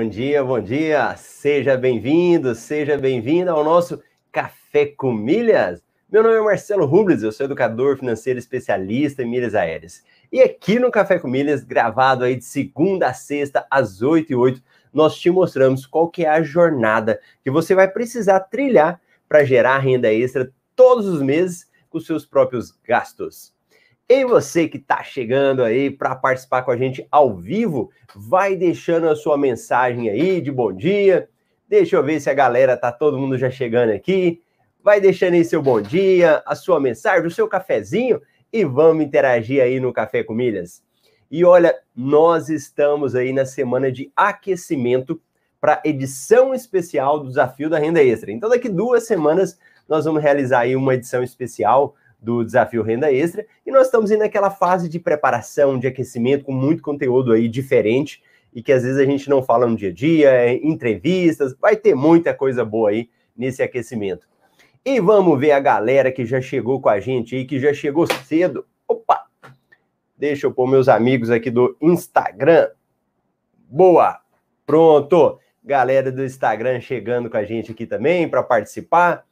Bom dia, bom dia. Seja bem-vindo, seja bem-vinda ao nosso Café com Milhas. Meu nome é Marcelo Rubles, eu sou educador financeiro especialista em milhas aéreas. E aqui no Café com Milhas, gravado aí de segunda a sexta, às 8 e 8, nós te mostramos qual que é a jornada que você vai precisar trilhar para gerar renda extra todos os meses com seus próprios gastos. E você que está chegando aí para participar com a gente ao vivo, vai deixando a sua mensagem aí de bom dia. Deixa eu ver se a galera tá todo mundo já chegando aqui. Vai deixando aí seu bom dia, a sua mensagem, o seu cafezinho e vamos interagir aí no Café com Milhas. E olha, nós estamos aí na semana de aquecimento para edição especial do Desafio da Renda Extra. Então, daqui duas semanas, nós vamos realizar aí uma edição especial do Desafio Renda Extra e nós estamos aí naquela fase de preparação, de aquecimento, com muito conteúdo aí diferente e que às vezes a gente não fala no dia a dia, é, entrevistas, vai ter muita coisa boa aí nesse aquecimento. E vamos ver a galera que já chegou com a gente aí, que já chegou cedo. Opa! Deixa eu pôr meus amigos aqui do Instagram. Boa! Pronto! Galera do Instagram chegando com a gente aqui também para participar.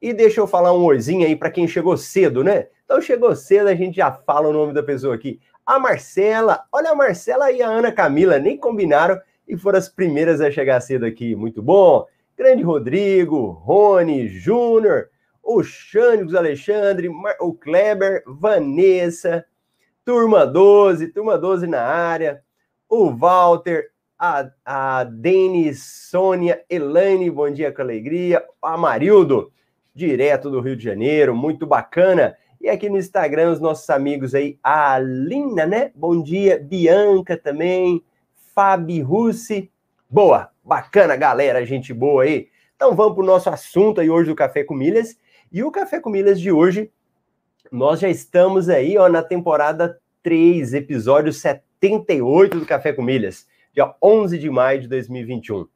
E deixa eu falar um oizinho aí para quem chegou cedo, né? Então chegou cedo, a gente já fala o nome da pessoa aqui. A Marcela, olha a Marcela e a Ana Camila, nem combinaram e foram as primeiras a chegar cedo aqui. Muito bom. Grande Rodrigo, Rony, Júnior, o Xânicos Alexandre, o Kleber, Vanessa, Turma 12, Turma 12 na área, o Walter, a, a Denis, Sônia, Elaine, bom dia com alegria, Amarildo, direto do Rio de Janeiro, muito bacana. E aqui no Instagram, os nossos amigos aí, a Lina, né? Bom dia, Bianca também, Fabi Russi. Boa, bacana, galera, gente boa aí. Então vamos para o nosso assunto aí hoje do Café com Milhas. E o Café com Milhas de hoje, nós já estamos aí, ó, na temporada 3, episódio 78 do Café com Milhas, dia 11 de maio de 2021.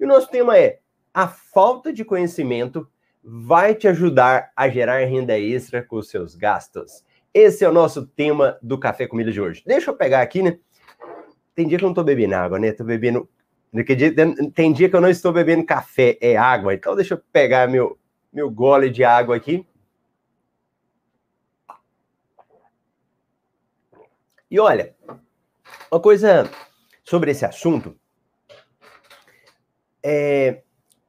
E o nosso tema é a falta de conhecimento vai te ajudar a gerar renda extra com os seus gastos. Esse é o nosso tema do Café Comida de hoje. Deixa eu pegar aqui, né? Tem dia que eu não tô bebendo água, né? Tô bebendo. Tem dia que eu não estou bebendo café, é água. Então deixa eu pegar meu, meu gole de água aqui. E olha, uma coisa sobre esse assunto. É,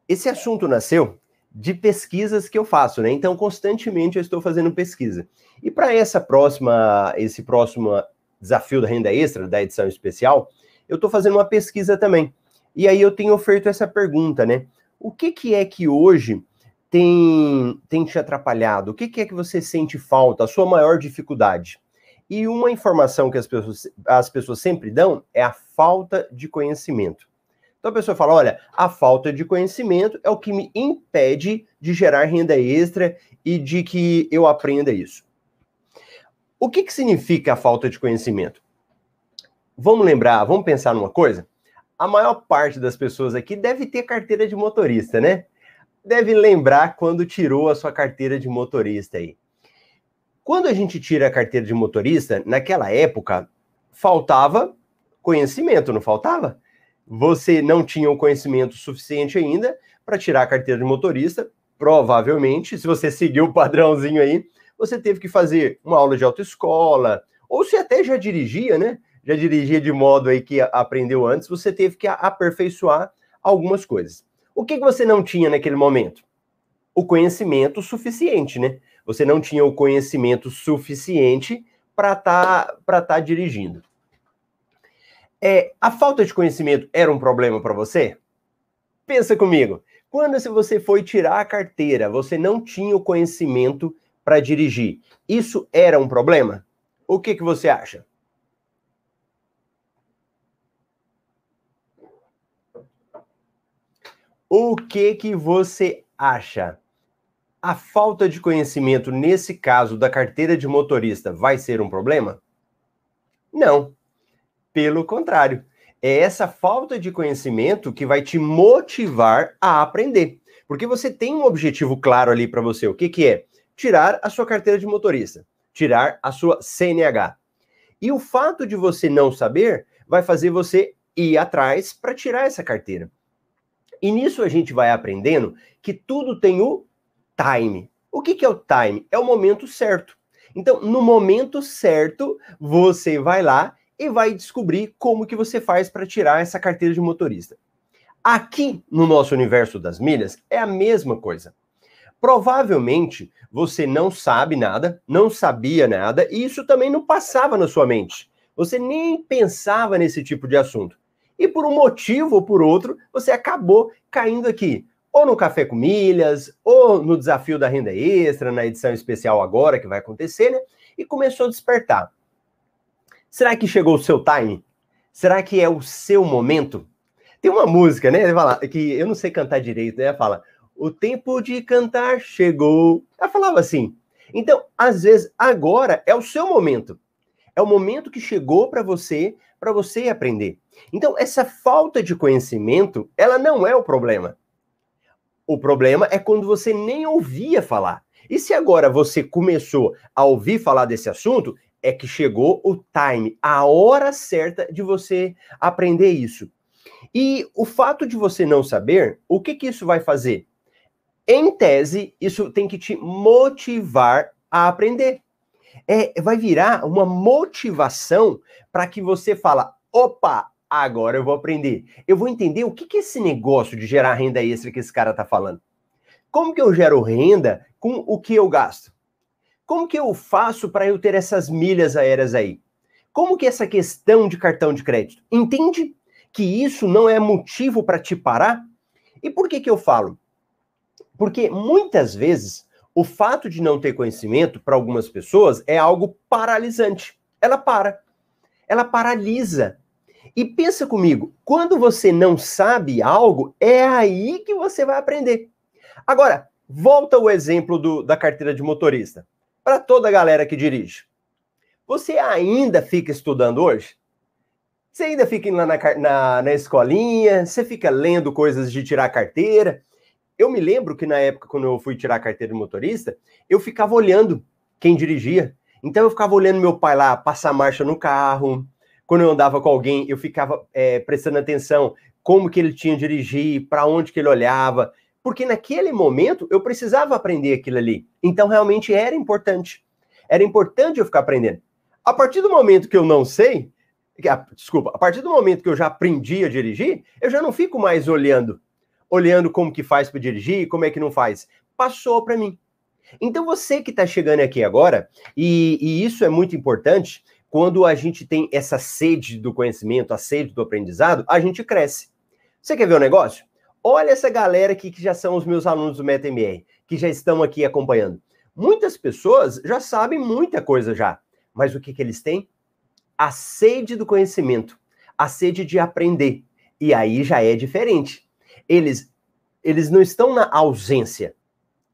esse assunto nasceu de pesquisas que eu faço, né? Então, constantemente eu estou fazendo pesquisa. E para essa próxima, esse próximo desafio da renda extra, da edição especial, eu estou fazendo uma pesquisa também. E aí eu tenho feito essa pergunta, né? O que, que é que hoje tem, tem te atrapalhado? O que, que é que você sente falta, a sua maior dificuldade? E uma informação que as pessoas, as pessoas sempre dão é a falta de conhecimento. Então a pessoa fala: olha, a falta de conhecimento é o que me impede de gerar renda extra e de que eu aprenda isso. O que, que significa a falta de conhecimento? Vamos lembrar, vamos pensar numa coisa? A maior parte das pessoas aqui deve ter carteira de motorista, né? Deve lembrar quando tirou a sua carteira de motorista aí. Quando a gente tira a carteira de motorista, naquela época, faltava conhecimento, não faltava? Você não tinha o conhecimento suficiente ainda para tirar a carteira de motorista. Provavelmente, se você seguiu o padrãozinho aí, você teve que fazer uma aula de autoescola, ou se até já dirigia, né? Já dirigia de modo aí que aprendeu antes, você teve que aperfeiçoar algumas coisas. O que, que você não tinha naquele momento? O conhecimento suficiente, né? Você não tinha o conhecimento suficiente para estar tá, tá dirigindo. É, a falta de conhecimento era um problema para você? Pensa comigo. Quando se você foi tirar a carteira, você não tinha o conhecimento para dirigir. Isso era um problema? O que, que você acha? O que que você acha? A falta de conhecimento nesse caso da carteira de motorista vai ser um problema? Não. Pelo contrário, é essa falta de conhecimento que vai te motivar a aprender. Porque você tem um objetivo claro ali para você. O que, que é? Tirar a sua carteira de motorista, tirar a sua CNH. E o fato de você não saber vai fazer você ir atrás para tirar essa carteira. E nisso a gente vai aprendendo que tudo tem o time. O que, que é o time? É o momento certo. Então, no momento certo, você vai lá e vai descobrir como que você faz para tirar essa carteira de motorista. Aqui no nosso universo das milhas é a mesma coisa. Provavelmente você não sabe nada, não sabia nada, e isso também não passava na sua mente. Você nem pensava nesse tipo de assunto. E por um motivo ou por outro, você acabou caindo aqui, ou no Café com Milhas, ou no desafio da renda extra, na edição especial agora que vai acontecer, né? E começou a despertar. Será que chegou o seu time? Será que é o seu momento? Tem uma música, né? Fala, que eu não sei cantar direito, né? Fala, o tempo de cantar chegou. Ela falava assim. Então, às vezes, agora é o seu momento. É o momento que chegou para você, para você aprender. Então, essa falta de conhecimento, ela não é o problema. O problema é quando você nem ouvia falar. E se agora você começou a ouvir falar desse assunto, é que chegou o time, a hora certa de você aprender isso. E o fato de você não saber, o que, que isso vai fazer? Em tese, isso tem que te motivar a aprender. É, vai virar uma motivação para que você fala, opa, agora eu vou aprender. Eu vou entender o que, que é esse negócio de gerar renda extra que esse cara está falando. Como que eu gero renda com o que eu gasto? Como que eu faço para eu ter essas milhas aéreas aí? Como que essa questão de cartão de crédito? Entende que isso não é motivo para te parar? E por que que eu falo? Porque muitas vezes o fato de não ter conhecimento para algumas pessoas é algo paralisante. Ela para. Ela paralisa. E pensa comigo, quando você não sabe algo, é aí que você vai aprender. Agora, volta o exemplo do, da carteira de motorista. Para toda a galera que dirige. Você ainda fica estudando hoje? Você ainda fica lá na, na, na escolinha? Você fica lendo coisas de tirar carteira? Eu me lembro que na época, quando eu fui tirar carteira de motorista, eu ficava olhando quem dirigia. Então eu ficava olhando meu pai lá passar marcha no carro. Quando eu andava com alguém, eu ficava é, prestando atenção como que ele tinha dirigir, para onde que ele olhava, porque naquele momento eu precisava aprender aquilo ali. Então realmente era importante. Era importante eu ficar aprendendo. A partir do momento que eu não sei, desculpa, a partir do momento que eu já aprendi a dirigir, eu já não fico mais olhando olhando como que faz para dirigir, como é que não faz. Passou para mim. Então você que está chegando aqui agora, e, e isso é muito importante, quando a gente tem essa sede do conhecimento, a sede do aprendizado, a gente cresce. Você quer ver o um negócio? Olha essa galera aqui que já são os meus alunos do MetaMR, que já estão aqui acompanhando. Muitas pessoas já sabem muita coisa já, mas o que, que eles têm? A sede do conhecimento, a sede de aprender. E aí já é diferente eles, eles não estão na ausência.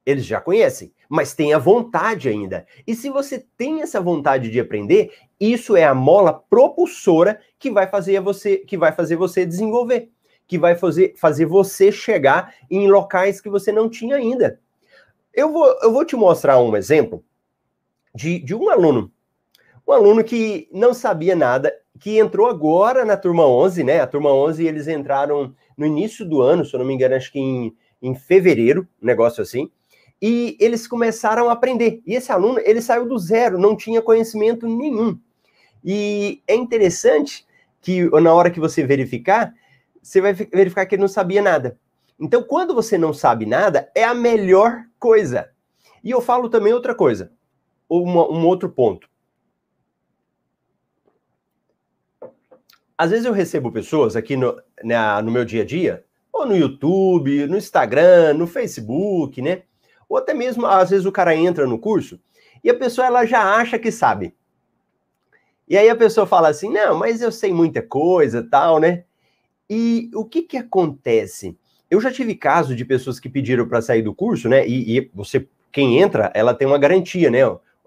Eles já conhecem, mas têm a vontade ainda. E se você tem essa vontade de aprender, isso é a mola propulsora que vai fazer você, que vai fazer você desenvolver, que vai fazer, fazer você chegar em locais que você não tinha ainda. Eu vou, eu vou te mostrar um exemplo de, de um aluno. Um aluno que não sabia nada, que entrou agora na turma 11, né? A turma 11, eles entraram no início do ano, se eu não me engano, acho que em, em fevereiro, um negócio assim. E eles começaram a aprender. E esse aluno, ele saiu do zero, não tinha conhecimento nenhum. E é interessante que na hora que você verificar, você vai verificar que ele não sabia nada. Então, quando você não sabe nada, é a melhor coisa. E eu falo também outra coisa, uma, um outro ponto. às vezes eu recebo pessoas aqui no, na, no meu dia a dia, ou no YouTube, no Instagram, no Facebook, né? Ou até mesmo, às vezes, o cara entra no curso e a pessoa ela já acha que sabe. E aí a pessoa fala assim: não, mas eu sei muita coisa tal, né? E o que que acontece? Eu já tive caso de pessoas que pediram para sair do curso, né? E, e, você, quem entra, ela tem uma garantia, né?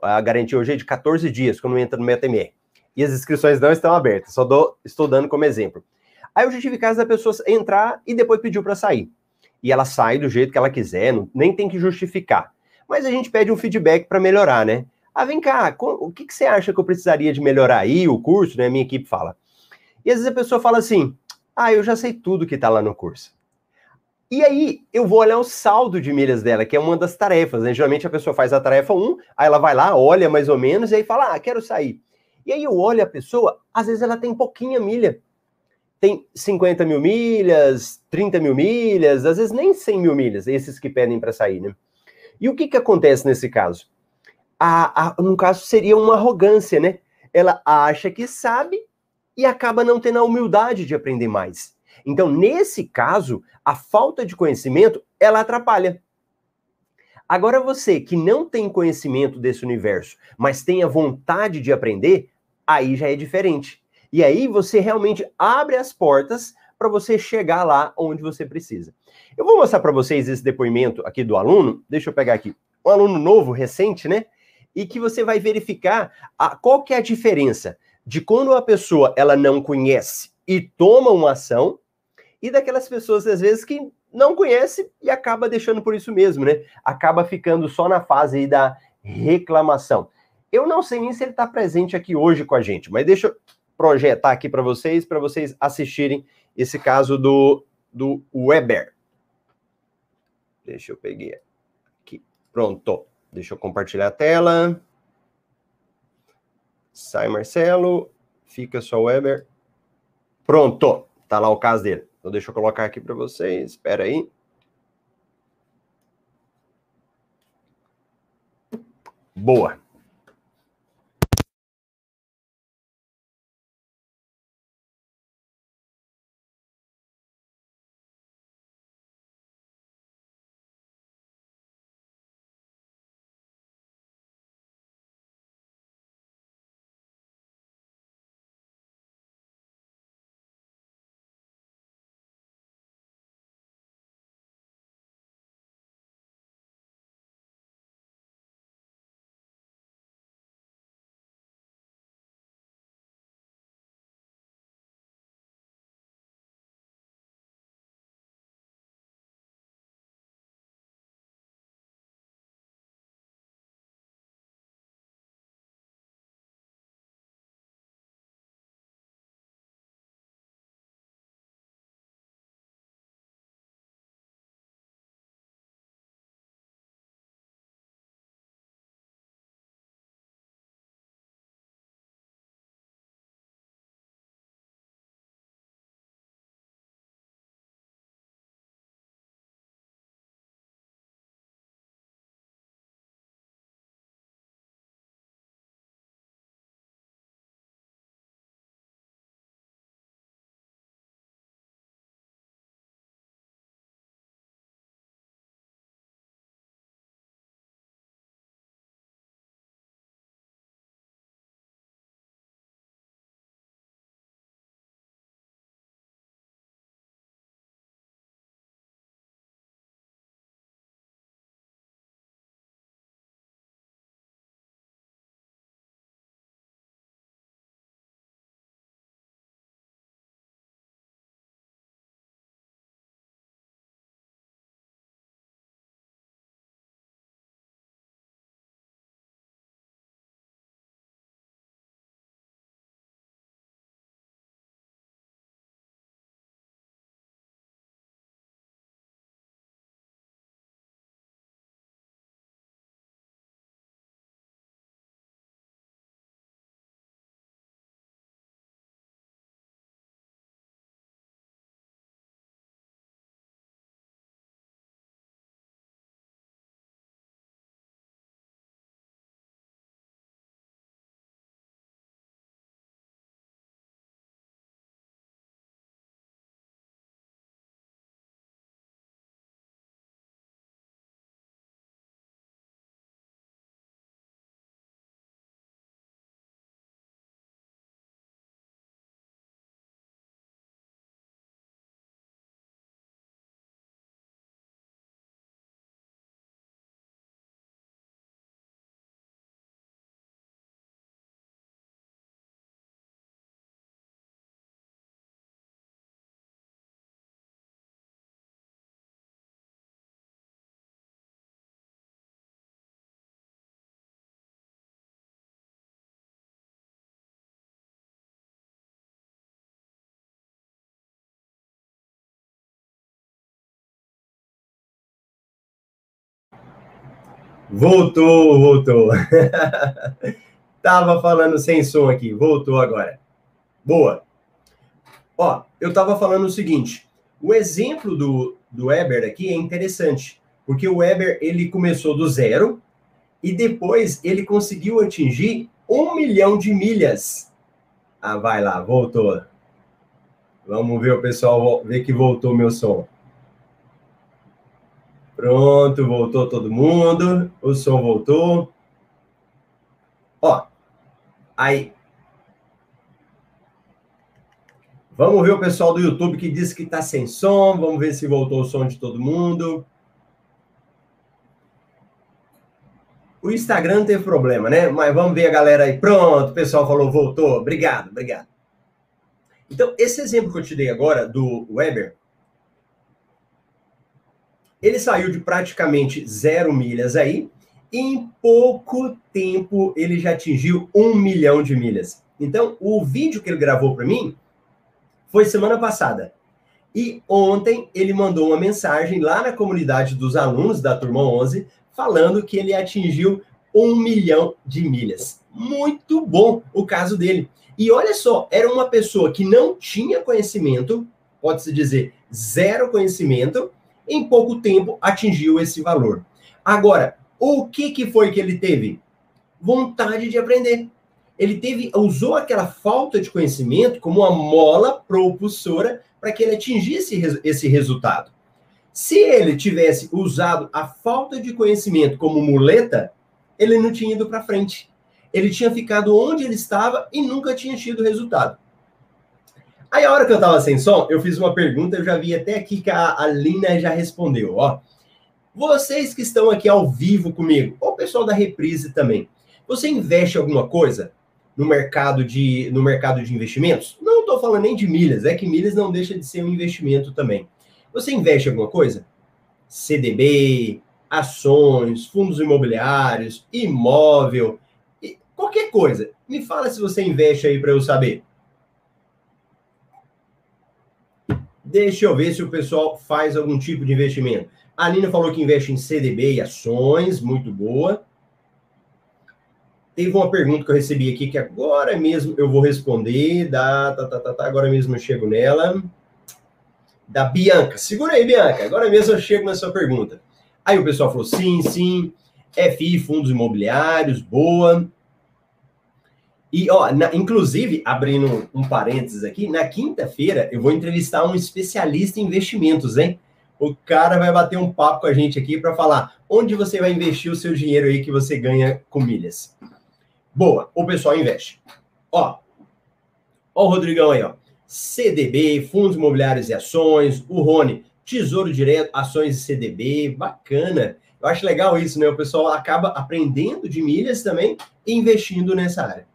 A garantia hoje é de 14 dias quando entra no MetaMR e as inscrições não estão abertas. Só dou, estou dando como exemplo. Aí eu já tive caso da pessoa entrar e depois pediu para sair. E ela sai do jeito que ela quiser, não, nem tem que justificar. Mas a gente pede um feedback para melhorar, né? Ah, vem cá, o que, que você acha que eu precisaria de melhorar aí, o curso, né? Minha equipe fala. E às vezes a pessoa fala assim: Ah, eu já sei tudo que está lá no curso. E aí, eu vou olhar o saldo de milhas dela, que é uma das tarefas. Né? Geralmente a pessoa faz a tarefa 1, aí ela vai lá, olha mais ou menos, e aí fala, ah, quero sair. E aí eu olho a pessoa, às vezes ela tem pouquinha milha. Tem 50 mil milhas, 30 mil milhas, às vezes nem 100 mil milhas, esses que pedem para sair, né? E o que, que acontece nesse caso? A, a, no caso, seria uma arrogância, né? Ela acha que sabe e acaba não tendo a humildade de aprender mais. Então, nesse caso, a falta de conhecimento, ela atrapalha. Agora, você que não tem conhecimento desse universo, mas tem a vontade de aprender, aí já é diferente. E aí você realmente abre as portas para você chegar lá onde você precisa. Eu vou mostrar para vocês esse depoimento aqui do aluno. Deixa eu pegar aqui. Um aluno novo, recente, né? E que você vai verificar a, qual que é a diferença de quando a pessoa ela não conhece e toma uma ação e daquelas pessoas às vezes que não conhece e acaba deixando por isso mesmo, né? Acaba ficando só na fase aí da reclamação. Eu não sei nem se ele está presente aqui hoje com a gente, mas deixa eu projetar aqui para vocês, para vocês assistirem esse caso do, do Weber. Deixa eu pegar aqui. Pronto. Deixa eu compartilhar a tela. Sai Marcelo. Fica só Weber. Pronto. Tá lá o caso dele. Então deixa eu colocar aqui para vocês. Espera aí. Boa. Voltou, voltou. tava falando sem som aqui, voltou agora. Boa. Ó, eu tava falando o seguinte, o exemplo do, do Weber aqui é interessante, porque o Weber ele começou do zero e depois ele conseguiu atingir um milhão de milhas. Ah, vai lá, voltou. Vamos ver o pessoal ver que voltou meu som. Pronto, voltou todo mundo. O som voltou. Ó, aí. Vamos ver o pessoal do YouTube que disse que está sem som. Vamos ver se voltou o som de todo mundo. O Instagram teve problema, né? Mas vamos ver a galera aí. Pronto, o pessoal falou, voltou. Obrigado, obrigado. Então, esse exemplo que eu te dei agora do Weber, ele saiu de praticamente zero milhas aí, e em pouco tempo ele já atingiu um milhão de milhas. Então, o vídeo que ele gravou para mim foi semana passada. E ontem ele mandou uma mensagem lá na comunidade dos alunos da turma 11, falando que ele atingiu um milhão de milhas. Muito bom o caso dele. E olha só, era uma pessoa que não tinha conhecimento, pode-se dizer zero conhecimento, em pouco tempo atingiu esse valor. Agora, o que, que foi que ele teve? Vontade de aprender. Ele teve, usou aquela falta de conhecimento como uma mola propulsora para que ele atingisse esse resultado. Se ele tivesse usado a falta de conhecimento como muleta, ele não tinha ido para frente. Ele tinha ficado onde ele estava e nunca tinha tido resultado. Aí, a hora que eu tava sem som, eu fiz uma pergunta, eu já vi até aqui que a, a Lina já respondeu, ó. Vocês que estão aqui ao vivo comigo, ou o pessoal da reprise também, você investe alguma coisa no mercado de, no mercado de investimentos? Não estou falando nem de milhas, é que milhas não deixa de ser um investimento também. Você investe alguma coisa? CDB, ações, fundos imobiliários, imóvel, qualquer coisa. Me fala se você investe aí para eu saber. Deixa eu ver se o pessoal faz algum tipo de investimento. A Nina falou que investe em CDB e ações, muito boa. Teve uma pergunta que eu recebi aqui que agora mesmo eu vou responder. Da, tá, tá, tá, tá, agora mesmo eu chego nela. Da Bianca. Segura aí, Bianca. Agora mesmo eu chego na sua pergunta. Aí o pessoal falou sim, sim. FI, fundos imobiliários, boa. E, ó, na, inclusive, abrindo um parênteses aqui, na quinta-feira eu vou entrevistar um especialista em investimentos, hein? O cara vai bater um papo com a gente aqui para falar onde você vai investir o seu dinheiro aí que você ganha com milhas. Boa, o pessoal investe. Ó, ó o Rodrigão aí, ó. CDB, fundos imobiliários e ações. O Rony, Tesouro Direto, ações e CDB. Bacana. Eu acho legal isso, né? O pessoal acaba aprendendo de milhas também e investindo nessa área.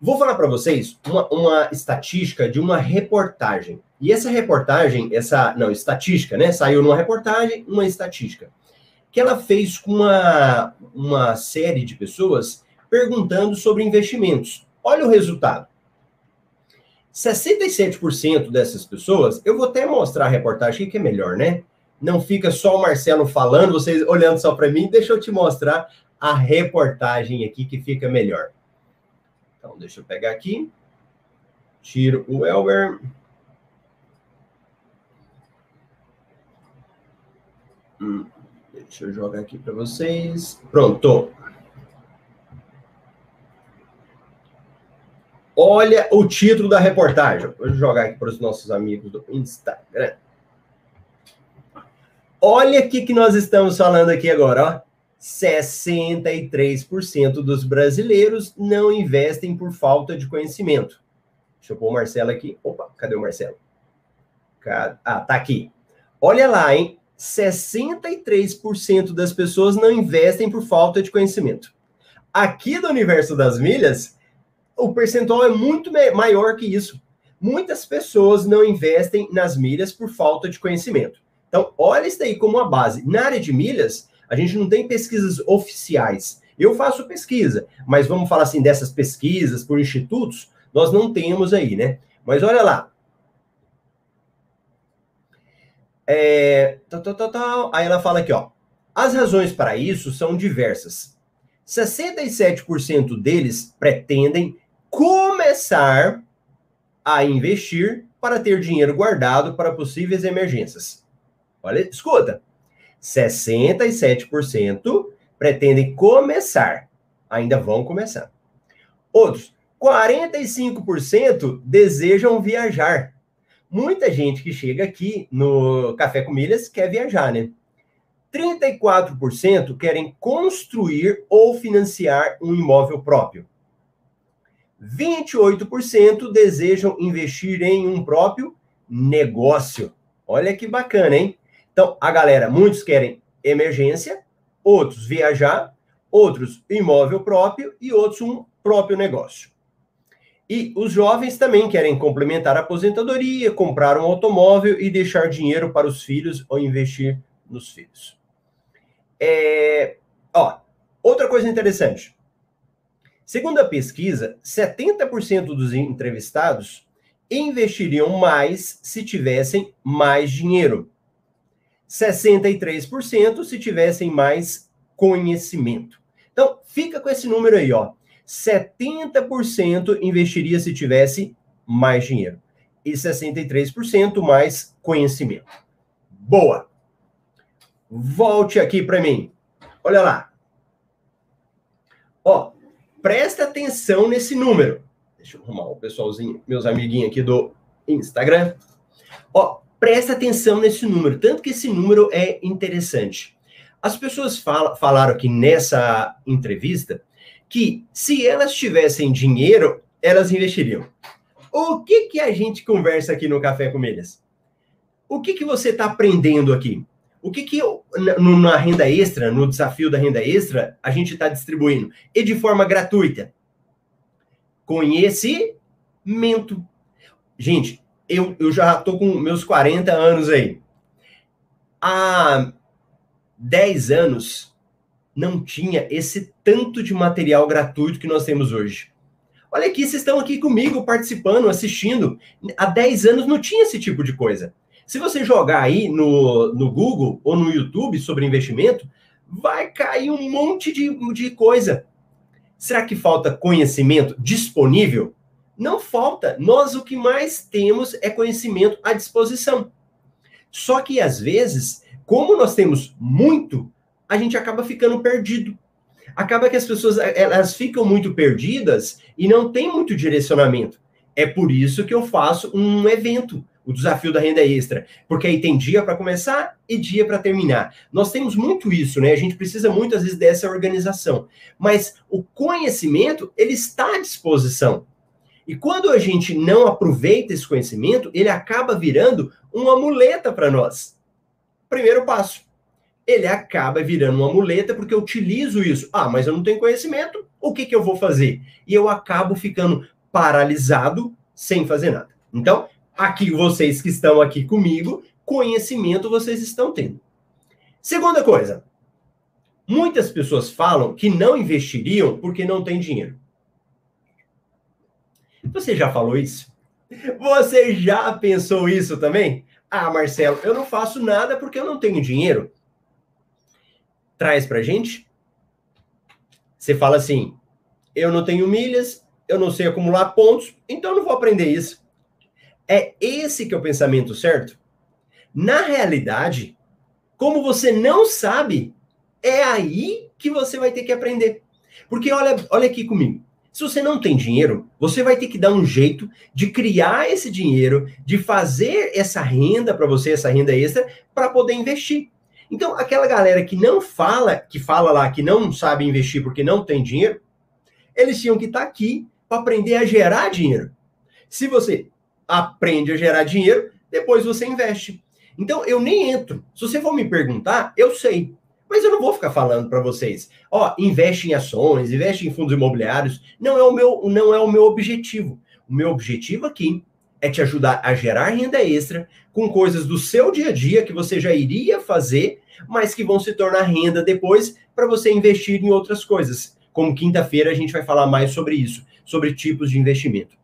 Vou falar para vocês uma, uma estatística de uma reportagem. E essa reportagem, essa, não, estatística, né? Saiu numa reportagem, uma estatística, que ela fez com uma, uma série de pessoas perguntando sobre investimentos. Olha o resultado. 67% dessas pessoas, eu vou até mostrar a reportagem que é melhor, né? Não fica só o Marcelo falando, vocês olhando só para mim, deixa eu te mostrar a reportagem aqui que fica melhor. Então, deixa eu pegar aqui. Tiro o Elber. Hum, deixa eu jogar aqui para vocês. Pronto. Olha o título da reportagem. Vou jogar aqui para os nossos amigos do Instagram. Olha o que, que nós estamos falando aqui agora, ó. 63% dos brasileiros não investem por falta de conhecimento. Deixa eu pôr o Marcelo aqui. Opa, cadê o Marcelo? Ah, tá aqui. Olha lá, hein? 63% das pessoas não investem por falta de conhecimento. Aqui do universo das milhas, o percentual é muito maior que isso. Muitas pessoas não investem nas milhas por falta de conhecimento. Então, olha isso aí como uma base. Na área de milhas, a gente não tem pesquisas oficiais. Eu faço pesquisa, mas vamos falar assim dessas pesquisas por institutos, nós não temos aí, né? Mas olha lá. É, tal, tal, tal, tal. Aí ela fala aqui, ó. As razões para isso são diversas. 67% deles pretendem começar a investir para ter dinheiro guardado para possíveis emergências. Olha, escuta. 67% pretendem começar, ainda vão começar. Outros, 45% desejam viajar. Muita gente que chega aqui no Café com Milhas quer viajar, né? 34% querem construir ou financiar um imóvel próprio. 28% desejam investir em um próprio negócio. Olha que bacana, hein? Então, a galera, muitos querem emergência, outros viajar, outros imóvel próprio e outros um próprio negócio. E os jovens também querem complementar a aposentadoria, comprar um automóvel e deixar dinheiro para os filhos ou investir nos filhos. É, ó, outra coisa interessante. Segundo a pesquisa, 70% dos entrevistados investiriam mais se tivessem mais dinheiro. 63% se tivessem mais conhecimento. Então, fica com esse número aí, ó. 70% investiria se tivesse mais dinheiro e 63% mais conhecimento. Boa. Volte aqui para mim. Olha lá. Ó, presta atenção nesse número. Deixa eu arrumar o pessoalzinho, meus amiguinhos aqui do Instagram. Ó, presta atenção nesse número, tanto que esse número é interessante. As pessoas fala, falaram aqui nessa entrevista que se elas tivessem dinheiro, elas investiriam. O que que a gente conversa aqui no Café com Eles? O que que você está aprendendo aqui? O que que eu, na renda extra, no desafio da renda extra, a gente está distribuindo? E de forma gratuita. Conhecimento. Gente, eu, eu já estou com meus 40 anos aí. Há 10 anos, não tinha esse tanto de material gratuito que nós temos hoje. Olha aqui, vocês estão aqui comigo, participando, assistindo. Há 10 anos não tinha esse tipo de coisa. Se você jogar aí no, no Google ou no YouTube sobre investimento, vai cair um monte de, de coisa. Será que falta conhecimento disponível? Não falta. Nós o que mais temos é conhecimento à disposição. Só que às vezes, como nós temos muito, a gente acaba ficando perdido. Acaba que as pessoas elas ficam muito perdidas e não tem muito direcionamento. É por isso que eu faço um evento, o desafio da renda extra, porque aí tem dia para começar e dia para terminar. Nós temos muito isso, né? A gente precisa muitas vezes dessa organização, mas o conhecimento ele está à disposição. E quando a gente não aproveita esse conhecimento, ele acaba virando uma muleta para nós. Primeiro passo ele acaba virando uma muleta porque eu utilizo isso. Ah, mas eu não tenho conhecimento, o que, que eu vou fazer? E eu acabo ficando paralisado sem fazer nada. Então, aqui vocês que estão aqui comigo, conhecimento vocês estão tendo. Segunda coisa, muitas pessoas falam que não investiriam porque não tem dinheiro. Você já falou isso? Você já pensou isso também? Ah, Marcelo, eu não faço nada porque eu não tenho dinheiro traz para gente. Você fala assim: eu não tenho milhas, eu não sei acumular pontos, então eu não vou aprender isso. É esse que é o pensamento certo? Na realidade, como você não sabe, é aí que você vai ter que aprender. Porque olha, olha aqui comigo. Se você não tem dinheiro, você vai ter que dar um jeito de criar esse dinheiro, de fazer essa renda para você, essa renda extra, para poder investir. Então, aquela galera que não fala, que fala lá que não sabe investir porque não tem dinheiro, eles tinham que estar tá aqui para aprender a gerar dinheiro. Se você aprende a gerar dinheiro, depois você investe. Então, eu nem entro. Se você for me perguntar, eu sei. Mas eu não vou ficar falando para vocês, ó, investe em ações, investe em fundos imobiliários. Não é o meu, não é o meu objetivo. O meu objetivo aqui é te ajudar a gerar renda extra com coisas do seu dia a dia que você já iria fazer, mas que vão se tornar renda depois para você investir em outras coisas. Como quinta-feira a gente vai falar mais sobre isso, sobre tipos de investimento.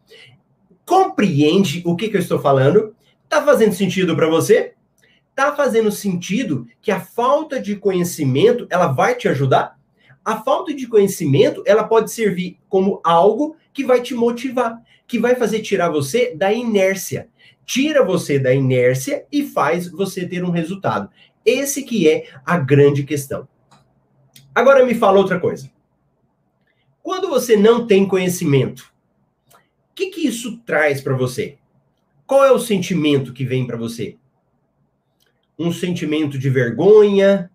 Compreende o que, que eu estou falando? Tá fazendo sentido para você? Tá fazendo sentido que a falta de conhecimento, ela vai te ajudar? A falta de conhecimento, ela pode servir como algo que vai te motivar, que vai fazer tirar você da inércia. Tira você da inércia e faz você ter um resultado. Esse que é a grande questão. Agora me fala outra coisa. Quando você não tem conhecimento, o que, que isso traz para você? Qual é o sentimento que vem para você? Um sentimento de vergonha,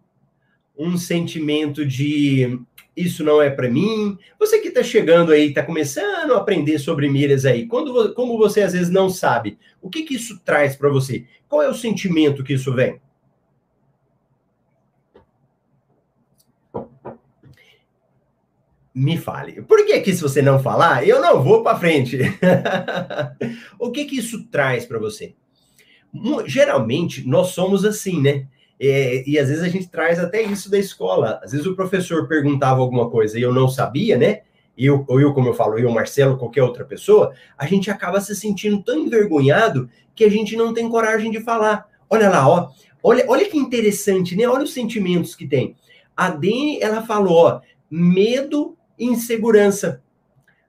um sentimento de isso não é para mim. Você que está chegando aí, está começando a aprender sobre milhas aí, quando, como você às vezes não sabe, o que, que isso traz para você? Qual é o sentimento que isso vem? Me fale. Por que que se você não falar, eu não vou para frente? o que que isso traz para você? Geralmente nós somos assim, né? É, e às vezes a gente traz até isso da escola. Às vezes o professor perguntava alguma coisa e eu não sabia, né? Eu, ou eu, como eu falo, eu, Marcelo, qualquer outra pessoa, a gente acaba se sentindo tão envergonhado que a gente não tem coragem de falar. Olha lá, ó. Olha, olha que interessante, né? Olha os sentimentos que tem. A Dani, ela falou, ó, medo insegurança.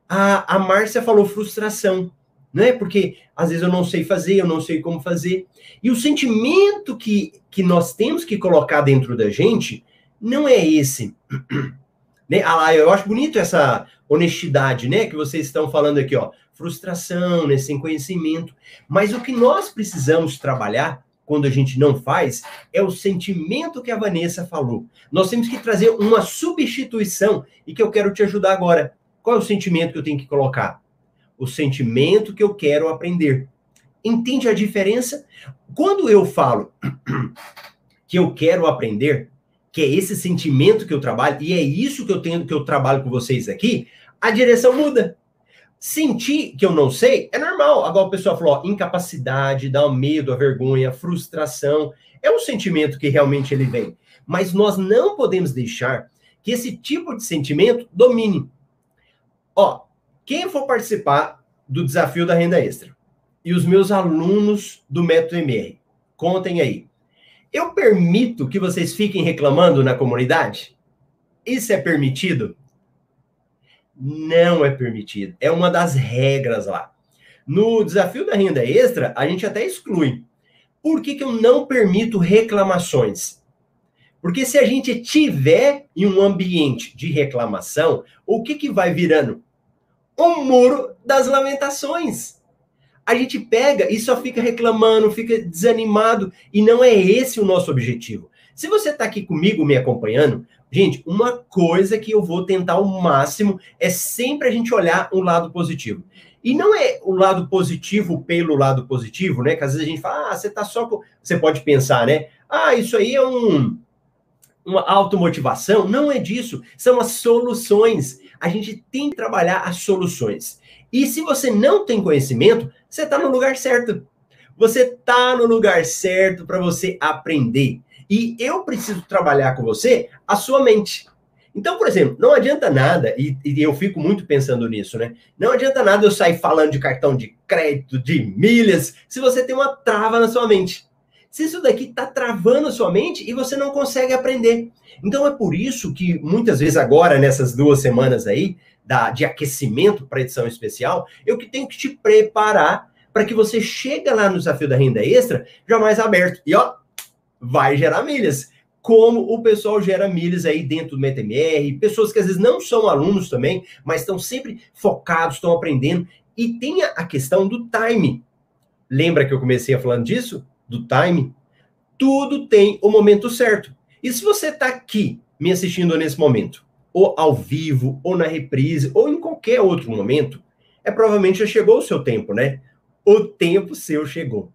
A, a Márcia falou frustração, né? Porque às vezes eu não sei fazer, eu não sei como fazer. E o sentimento que, que nós temos que colocar dentro da gente não é esse. né? Ah, eu acho bonito essa honestidade, né? Que vocês estão falando aqui, ó. Frustração, né? Sem conhecimento. Mas o que nós precisamos trabalhar quando a gente não faz, é o sentimento que a Vanessa falou. Nós temos que trazer uma substituição e que eu quero te ajudar agora. Qual é o sentimento que eu tenho que colocar? O sentimento que eu quero aprender. Entende a diferença? Quando eu falo que eu quero aprender, que é esse sentimento que eu trabalho, e é isso que eu tenho que eu trabalho com vocês aqui, a direção muda. Sentir que eu não sei é normal. Agora o pessoal falou, ó, incapacidade, dá o medo, a vergonha, a frustração. É um sentimento que realmente ele vem. Mas nós não podemos deixar que esse tipo de sentimento domine. Ó, quem for participar do desafio da renda extra e os meus alunos do método MR, contem aí. Eu permito que vocês fiquem reclamando na comunidade? Isso é permitido? Não é permitido. É uma das regras lá. No desafio da renda extra, a gente até exclui. Por que, que eu não permito reclamações? Porque se a gente tiver em um ambiente de reclamação, o que, que vai virando? Um muro das lamentações. A gente pega e só fica reclamando, fica desanimado, e não é esse o nosso objetivo. Se você está aqui comigo me acompanhando, Gente, uma coisa que eu vou tentar ao máximo é sempre a gente olhar um lado positivo. E não é o lado positivo pelo lado positivo, né? Que às vezes a gente fala, ah, você tá só com. Você pode pensar, né? Ah, isso aí é um, uma automotivação. Não é disso. São as soluções. A gente tem que trabalhar as soluções. E se você não tem conhecimento, você está no lugar certo. Você está no lugar certo para você aprender. E eu preciso trabalhar com você a sua mente. Então, por exemplo, não adianta nada, e, e, eu fico muito pensando nisso, né? Não adianta nada eu sair falando de cartão de crédito, de milhas, se você tem uma trava na sua mente. Se isso daqui está travando a sua mente e você não consegue aprender. Então é por isso que muitas vezes agora, nessas duas semanas aí, da, de aquecimento para edição especial, eu que tenho que te preparar para que você chegue lá no desafio da renda extra já mais aberto. E ó, vai gerar milhas. Como o pessoal gera milhas aí dentro do MetaMR, pessoas que às vezes não são alunos também, mas estão sempre focados, estão aprendendo. E tem a questão do time. Lembra que eu comecei falando disso? Do time? Tudo tem o momento certo. E se você está aqui me assistindo nesse momento, ou ao vivo, ou na reprise, ou em qualquer outro momento, é provavelmente já chegou o seu tempo, né? O tempo seu chegou.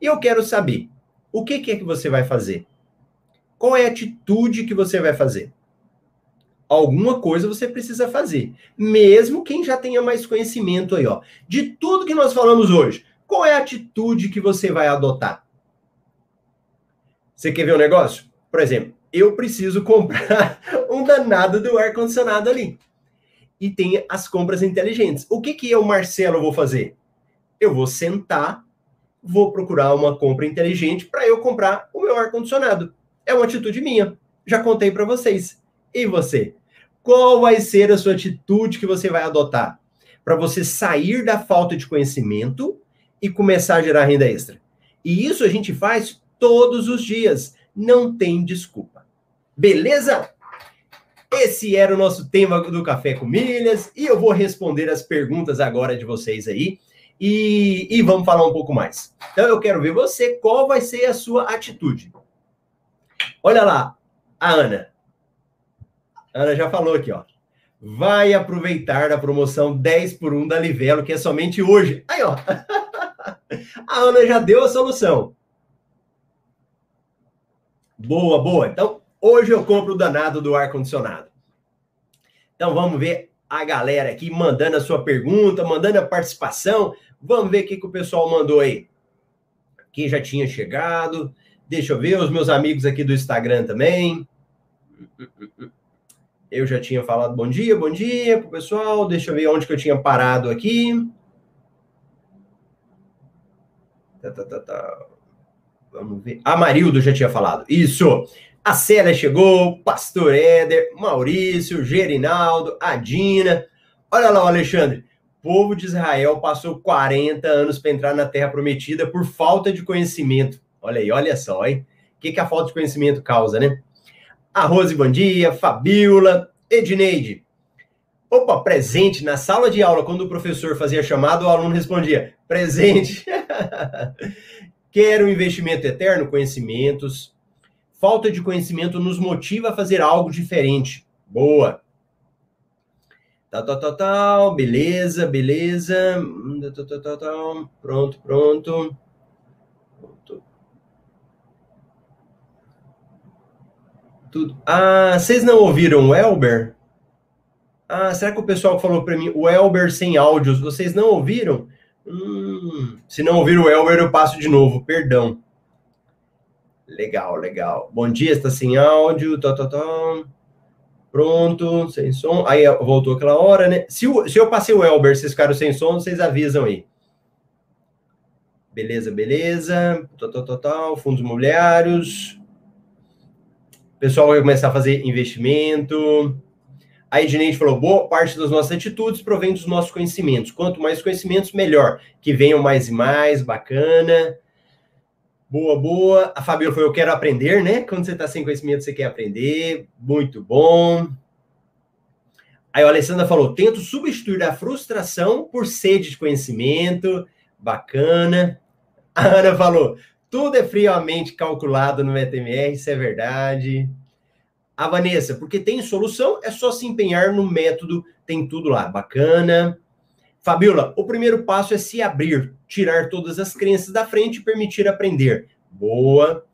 E eu quero saber, o que, que é que você vai fazer? Qual é a atitude que você vai fazer? Alguma coisa você precisa fazer, mesmo quem já tenha mais conhecimento aí, ó. De tudo que nós falamos hoje, qual é a atitude que você vai adotar? Você quer ver um negócio? Por exemplo, eu preciso comprar um danado do ar-condicionado ali. E tem as compras inteligentes. O que que eu, Marcelo, vou fazer? Eu vou sentar vou procurar uma compra inteligente para eu comprar o meu ar-condicionado. É uma atitude minha. Já contei para vocês. E você? Qual vai ser a sua atitude que você vai adotar para você sair da falta de conhecimento e começar a gerar renda extra? E isso a gente faz todos os dias. Não tem desculpa. Beleza? Esse era o nosso tema do Café com Milhas e eu vou responder as perguntas agora de vocês aí e, e vamos falar um pouco mais. Então eu quero ver você, qual vai ser a sua atitude. Olha lá, a Ana. A Ana já falou aqui, ó. Vai aproveitar da promoção 10 por 1 da Livelo, que é somente hoje. Aí, ó. A Ana já deu a solução. Boa, boa. Então, hoje eu compro o danado do ar-condicionado. Então, vamos ver a galera aqui mandando a sua pergunta, mandando a participação. Vamos ver o que, que o pessoal mandou aí. Quem já tinha chegado. Deixa eu ver os meus amigos aqui do Instagram também. Eu já tinha falado bom dia, bom dia pro pessoal. Deixa eu ver onde que eu tinha parado aqui. Tá, tá, tá, tá. Vamos ver. A Marildo já tinha falado. Isso. A Célia chegou, Pastor Éder, Maurício, Gerinaldo, a Dina. Olha lá o Alexandre. Povo de Israel passou 40 anos para entrar na Terra Prometida por falta de conhecimento. Olha aí, olha só, hein? O que, que a falta de conhecimento causa, né? A Rose, bom dia. Fabiola, Edneide. Opa, presente na sala de aula, quando o professor fazia chamada, o aluno respondia: presente. Quero um investimento eterno? Conhecimentos. Falta de conhecimento nos motiva a fazer algo diferente. Boa. Tal, tal, tal, tal. Beleza, beleza. Tal, tal, tal, tal. Pronto. pronto. Tudo. Ah, vocês não ouviram o Elber? Ah, será que o pessoal falou para mim o Elber sem áudios? Vocês não ouviram? Hum, se não ouvir o Elber, eu passo de novo, perdão. Legal, legal. Bom dia, está sem áudio, tá, tá, tá. Pronto, sem som. Aí voltou aquela hora, né? Se, o, se eu passei o Elber, vocês ficaram sem som, vocês avisam aí. Beleza, beleza. Total, total, fundos imobiliários. O pessoal vai começar a fazer investimento. A Edneide falou: boa parte das nossas atitudes provém dos nossos conhecimentos. Quanto mais conhecimentos, melhor. Que venham mais e mais, bacana. Boa, boa. A Fabiola falou: eu quero aprender, né? Quando você está sem conhecimento, você quer aprender. Muito bom. Aí a Alessandra falou: tento substituir a frustração por sede de conhecimento. Bacana. A Ana falou: tudo é friamente calculado no ETMR, isso é verdade. A Vanessa, porque tem solução, é só se empenhar no método, tem tudo lá, bacana. Fabiola, o primeiro passo é se abrir, tirar todas as crenças da frente e permitir aprender. Boa.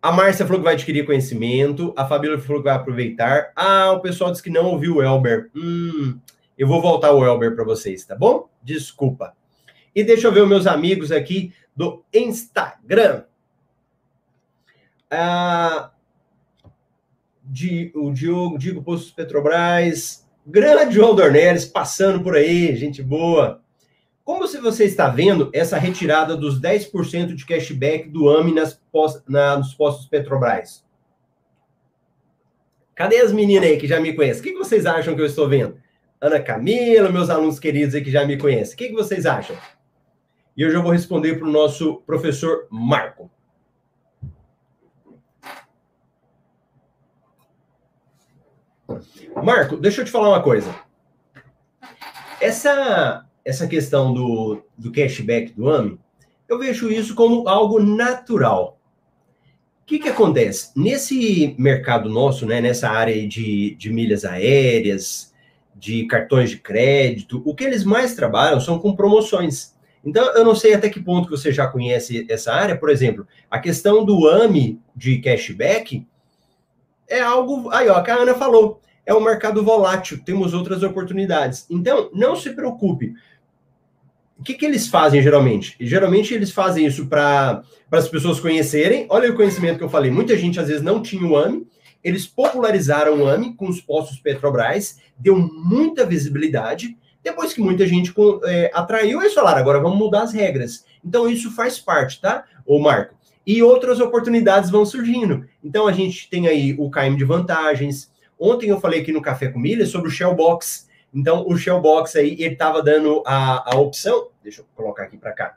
A Márcia falou que vai adquirir conhecimento. A Fabiola falou que vai aproveitar. Ah, o pessoal disse que não ouviu o Elber. Hum, eu vou voltar o Elber para vocês, tá bom? Desculpa. E deixa eu ver os meus amigos aqui do Instagram. Ah, o Diogo, Digo Postos Petrobras, grande João Dornelles passando por aí, gente boa. Como você está vendo essa retirada dos 10% de cashback do AMI nas, na, nos postos Petrobras? Cadê as meninas aí que já me conhecem? O que, vocês acham que eu estou vendo? Ana Camila, meus alunos queridos aí que já me conhecem. O que, que vocês acham? E hoje eu vou responder para o nosso professor Marco. Marco, deixa eu te falar uma coisa. Essa, essa questão do, do cashback do AMI, eu vejo isso como algo natural. O que, que acontece? Nesse mercado nosso, né, nessa área de, de milhas aéreas, de cartões de crédito, o que eles mais trabalham são com promoções. Então, eu não sei até que ponto você já conhece essa área. Por exemplo, a questão do AMI de cashback é algo. Aí, ó, a Ana falou é um mercado volátil, temos outras oportunidades. Então, não se preocupe. O que, que eles fazem geralmente? Geralmente eles fazem isso para as pessoas conhecerem. Olha o conhecimento que eu falei. Muita gente às vezes não tinha o AMI. Eles popularizaram o AMI com os postos Petrobras, deu muita visibilidade. Depois que muita gente é, atraiu, eles falaram, agora vamos mudar as regras. Então, isso faz parte, tá, ô Marco? E outras oportunidades vão surgindo. Então, a gente tem aí o KM de vantagens. Ontem eu falei aqui no Café com Milha sobre o Shell Box. Então, o Shell Box aí, ele estava dando a, a opção, deixa eu colocar aqui para cá.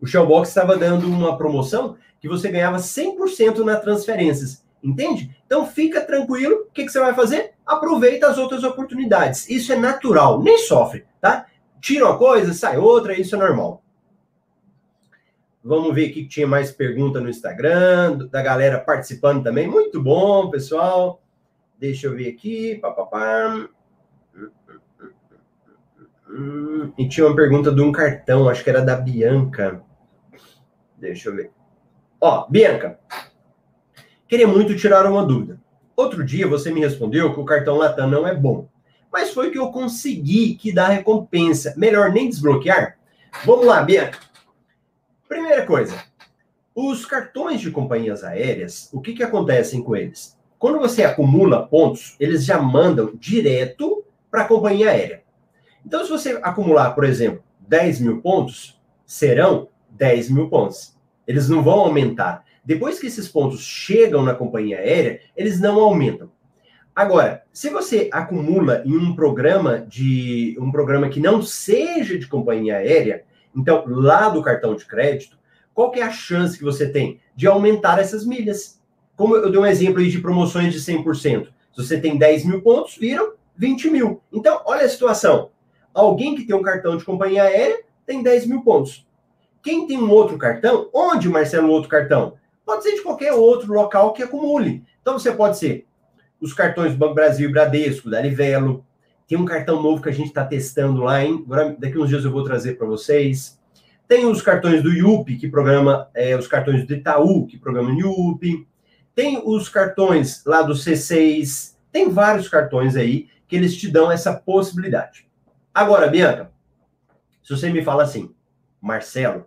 O Shell Box estava dando uma promoção que você ganhava 100% nas transferências. Entende? Então fica tranquilo. O que, que você vai fazer? Aproveita as outras oportunidades. Isso é natural, nem sofre, tá? Tira uma coisa, sai outra, isso é normal. Vamos ver aqui que tinha mais pergunta no Instagram, da galera participando também. Muito bom, pessoal. Deixa eu ver aqui. Pá, E tinha uma pergunta de um cartão, acho que era da Bianca. Deixa eu ver. Ó, Bianca, Queria muito tirar uma dúvida. Outro dia você me respondeu que o cartão Latam não é bom. Mas foi que eu consegui que dá recompensa. Melhor nem desbloquear? Vamos lá, Bianca. Primeira coisa. Os cartões de companhias aéreas, o que, que acontecem com eles? Quando você acumula pontos, eles já mandam direto para a companhia aérea. Então, se você acumular, por exemplo, 10 mil pontos, serão 10 mil pontos. Eles não vão aumentar. Depois que esses pontos chegam na companhia aérea, eles não aumentam. Agora, se você acumula em um programa de um programa que não seja de companhia aérea, então lá do cartão de crédito, qual que é a chance que você tem de aumentar essas milhas? Como eu dei um exemplo aí de promoções de 100%. Se você tem 10 mil pontos, viram 20 mil. Então, olha a situação. Alguém que tem um cartão de companhia aérea tem 10 mil pontos. Quem tem um outro cartão, onde, Marcelo, um outro cartão? Pode ser de qualquer outro local que acumule. Então você pode ser os cartões do Banco Brasil Bradesco, da Livelo. Tem um cartão novo que a gente está testando lá, hein? Agora, daqui uns dias eu vou trazer para vocês. Tem os cartões do IUP, que programa é, os cartões do Itaú, que programa o IUP. Tem os cartões lá do C6. Tem vários cartões aí que eles te dão essa possibilidade. Agora, Bianca, se você me fala assim, Marcelo,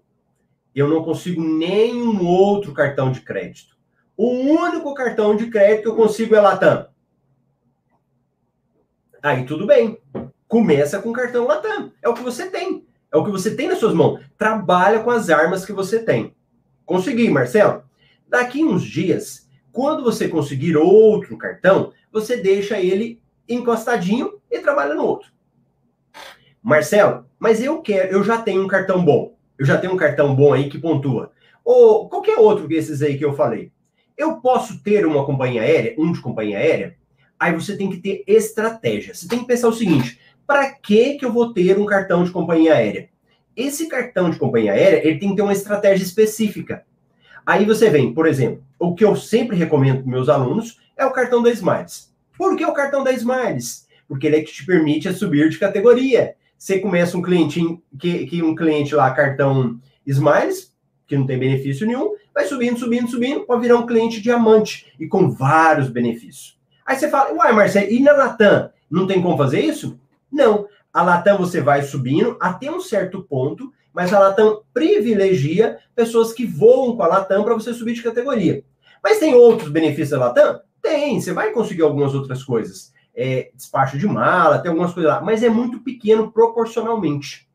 eu não consigo nenhum outro cartão de crédito. O único cartão de crédito que eu consigo é Latam. Aí tudo bem. Começa com cartão Latam. É o que você tem. É o que você tem nas suas mãos. Trabalha com as armas que você tem. Consegui, Marcelo. Daqui uns dias, quando você conseguir outro cartão, você deixa ele encostadinho e trabalha no outro. Marcelo, mas eu quero, eu já tenho um cartão bom eu já tenho um cartão bom aí que pontua. Ou qualquer outro desses aí que eu falei. Eu posso ter uma companhia aérea, um de companhia aérea? Aí você tem que ter estratégia. Você tem que pensar o seguinte: para que que eu vou ter um cartão de companhia aérea? Esse cartão de companhia aérea, ele tem que ter uma estratégia específica. Aí você vem, por exemplo, o que eu sempre recomendo para meus alunos é o cartão da Smiles. Por que o cartão da Smiles? Porque ele é que te permite subir de categoria. Você começa um cliente que, que um cliente lá, cartão Smiles, que não tem benefício nenhum, vai subindo, subindo, subindo, pode virar um cliente diamante e com vários benefícios. Aí você fala, uai, Marcelo, e na Latam? Não tem como fazer isso? Não. A Latam você vai subindo até um certo ponto, mas a Latam privilegia pessoas que voam com a Latam para você subir de categoria. Mas tem outros benefícios da Latam? Tem, você vai conseguir algumas outras coisas é, despacho de mala, tem algumas coisas lá, mas é muito pequeno proporcionalmente.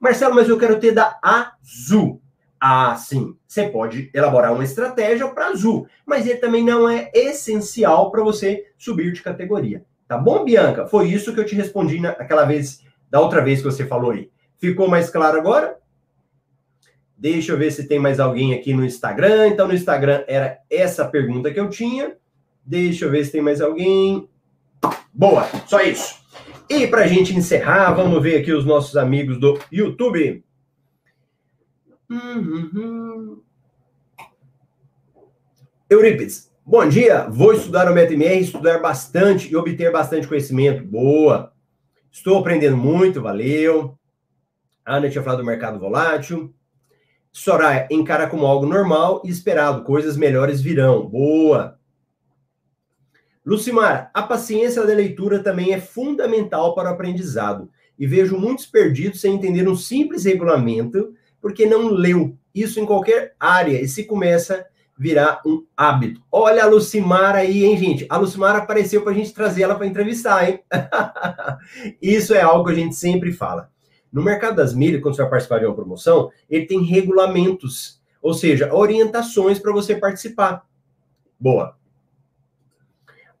Marcelo, mas eu quero ter da Azul. Ah, sim, você pode elaborar uma estratégia para Azul, mas ele também não é essencial para você subir de categoria. Tá bom, Bianca? Foi isso que eu te respondi naquela vez, da outra vez que você falou aí. Ficou mais claro agora? Deixa eu ver se tem mais alguém aqui no Instagram. Então, no Instagram era essa pergunta que eu tinha. Deixa eu ver se tem mais alguém. Boa, só isso. E para a gente encerrar, vamos ver aqui os nossos amigos do YouTube. Uhum. Eurípides, bom dia. Vou estudar o MetaMR, estudar bastante e obter bastante conhecimento. Boa. Estou aprendendo muito, valeu. A Ana tinha falado do mercado volátil. Soraya, encara como algo normal e esperado. Coisas melhores virão. Boa. Lucimar, a paciência da leitura também é fundamental para o aprendizado. E vejo muitos perdidos sem entender um simples regulamento, porque não leu isso em qualquer área. E se começa, virar um hábito. Olha a Lucimara aí, hein, gente? A Lucimara apareceu para a gente trazer ela para entrevistar, hein? Isso é algo que a gente sempre fala. No mercado das milhas, quando você vai participar de uma promoção, ele tem regulamentos, ou seja, orientações para você participar. Boa.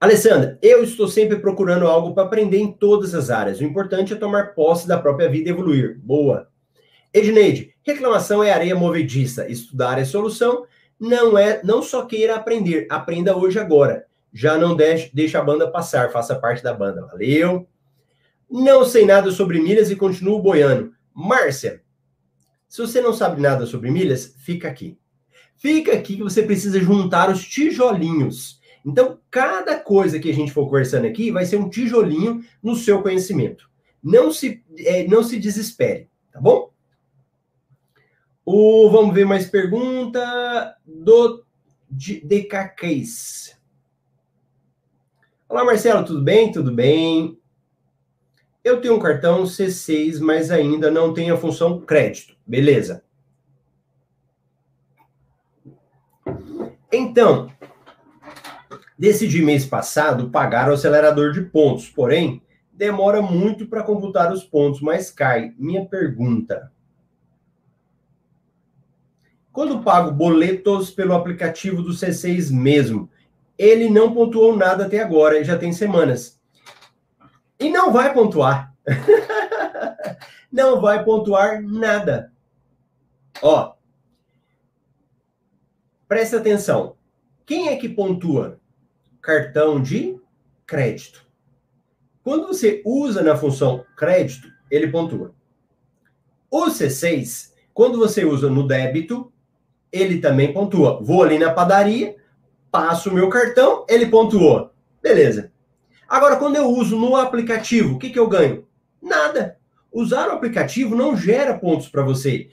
Alessandra, eu estou sempre procurando algo para aprender em todas as áreas. O importante é tomar posse da própria vida e evoluir. Boa. Edneide, reclamação é areia movediça. Estudar é solução. Não é, não só queira aprender, aprenda hoje agora. Já não deixe, deixe a banda passar, faça parte da banda. Valeu. Não sei nada sobre milhas e continuo boiando. Márcia, se você não sabe nada sobre milhas, fica aqui. Fica aqui que você precisa juntar os tijolinhos. Então, cada coisa que a gente for conversando aqui vai ser um tijolinho no seu conhecimento. Não se, é, não se desespere, tá bom? O, vamos ver mais pergunta do DK Case. Olá, Marcelo, tudo bem? Tudo bem. Eu tenho um cartão C6, mas ainda não tenho a função crédito. Beleza. Então, decidi mês passado pagar o acelerador de pontos, porém, demora muito para computar os pontos, mas cai. Minha pergunta: quando pago boletos pelo aplicativo do C6 mesmo, ele não pontuou nada até agora, já tem semanas. E não vai pontuar. não vai pontuar nada. Ó, presta atenção. Quem é que pontua? Cartão de crédito. Quando você usa na função crédito, ele pontua. O C6, quando você usa no débito, ele também pontua. Vou ali na padaria, passo o meu cartão, ele pontuou. Beleza. Agora, quando eu uso no aplicativo, o que, que eu ganho? Nada. Usar o aplicativo não gera pontos para você.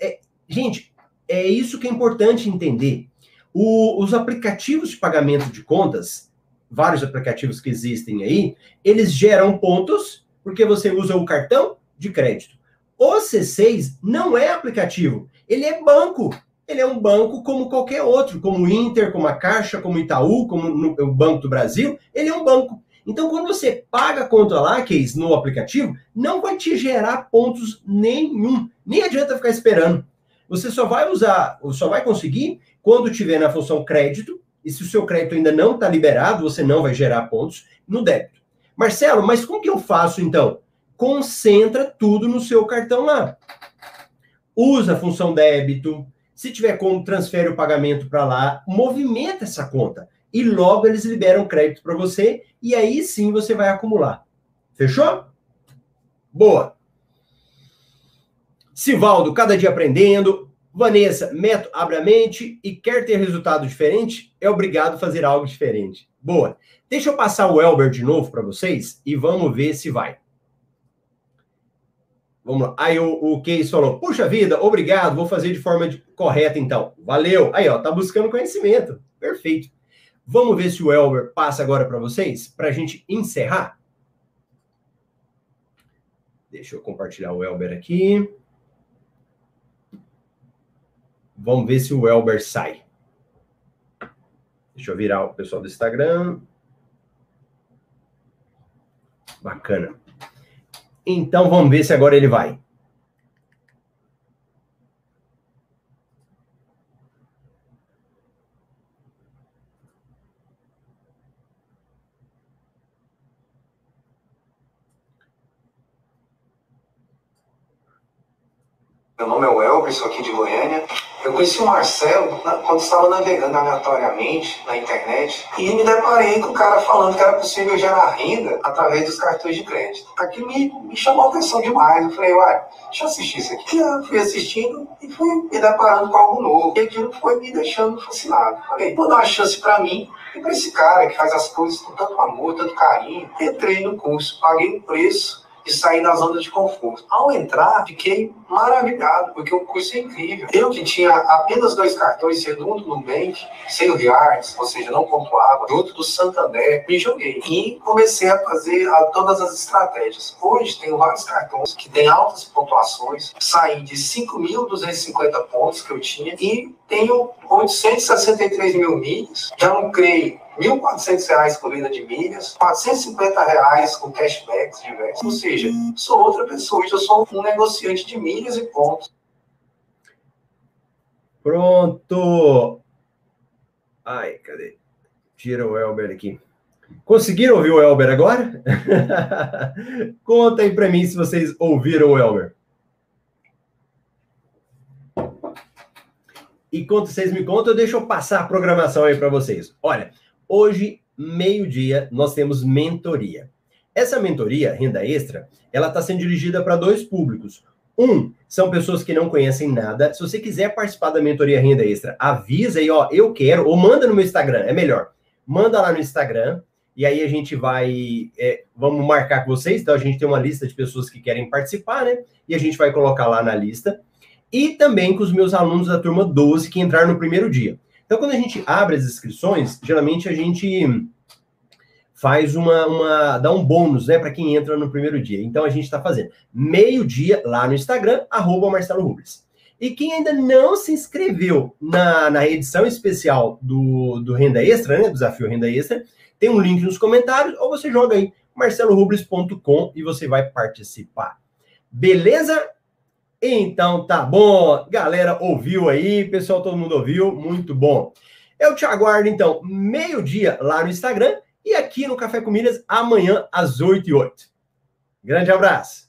É, gente, é isso que é importante entender. O, os aplicativos de pagamento de contas, vários aplicativos que existem aí, eles geram pontos porque você usa o cartão de crédito. O C6 não é aplicativo, ele é banco. Ele é um banco como qualquer outro, como o Inter, como a Caixa, como o Itaú, como no, o Banco do Brasil. Ele é um banco. Então, quando você paga a conta lá, no aplicativo, não vai te gerar pontos nenhum. Nem adianta ficar esperando. Você só vai usar, só vai conseguir quando tiver na função crédito, e se o seu crédito ainda não está liberado, você não vai gerar pontos no débito. Marcelo, mas como que eu faço então? Concentra tudo no seu cartão lá. Usa a função débito. Se tiver como, transfere o pagamento para lá. Movimenta essa conta e logo eles liberam crédito para você e aí sim você vai acumular. Fechou? Boa. Sivaldo, cada dia aprendendo. Vanessa, método abre a mente e quer ter resultado diferente, é obrigado a fazer algo diferente. Boa. Deixa eu passar o Elber de novo para vocês e vamos ver se vai. Vamos lá. Aí o, o Case falou: Puxa vida, obrigado, vou fazer de forma de... correta então. Valeu. Aí, ó, tá buscando conhecimento. Perfeito. Vamos ver se o Elber passa agora para vocês, para a gente encerrar. Deixa eu compartilhar o Elber aqui. Vamos ver se o Elber sai. Deixa eu virar o pessoal do Instagram. Bacana. Então vamos ver se agora ele vai. Meu nome é Welber, sou aqui de Goiânia. Eu conheci o Marcelo quando estava navegando aleatoriamente na internet e me deparei com o cara falando que era possível gerar renda através dos cartões de crédito. Aquilo me, me chamou a atenção demais. Eu falei, uai, deixa eu assistir isso aqui. Eu fui assistindo e fui me deparando com algo novo. E aquilo foi me deixando fascinado. Falei, vou dar uma chance para mim e para esse cara que faz as coisas com tanto amor, tanto carinho. Entrei no curso, paguei o preço e sair da zona de conforto. Ao entrar, fiquei maravilhado, porque o curso é incrível. Eu que tinha apenas dois cartões, sendo um do sem o Reards, ou seja, não pontuava, e outro do Santander, me joguei. E comecei a fazer a, todas as estratégias. Hoje tenho vários cartões que têm altas pontuações, saí de 5.250 pontos que eu tinha e tenho 863 mil milhas, já lucrei R$ 1.400 com venda de milhas, R$ 450 com cashbacks diversos. Ou seja, sou outra pessoa, eu sou um negociante de milhas e pontos. Pronto! Ai, cadê? Tira o Elber aqui. Conseguiram ouvir o Elber agora? Conta aí para mim se vocês ouviram o Elber. E quando vocês me contam, deixa eu passar a programação aí para vocês. Olha, hoje, meio-dia, nós temos mentoria. Essa mentoria, renda extra, ela está sendo dirigida para dois públicos. Um, são pessoas que não conhecem nada. Se você quiser participar da mentoria renda extra, avisa aí, ó, eu quero, ou manda no meu Instagram, é melhor. Manda lá no Instagram, e aí a gente vai, é, vamos marcar com vocês. Então a gente tem uma lista de pessoas que querem participar, né? E a gente vai colocar lá na lista e também com os meus alunos da turma 12 que entraram no primeiro dia. Então, quando a gente abre as inscrições, geralmente a gente faz uma, uma dá um bônus, né, para quem entra no primeiro dia. Então a gente está fazendo meio-dia lá no Instagram, arroba Marcelo Rubles. E quem ainda não se inscreveu na, na edição especial do, do Renda Extra, né, Desafio Renda Extra, tem um link nos comentários, ou você joga aí marcelorubles.com e você vai participar. Beleza? Então tá bom, galera ouviu aí, pessoal, todo mundo ouviu, muito bom. Eu te aguardo então meio-dia lá no Instagram e aqui no Café com Milhas amanhã às 8 e 8. Grande abraço.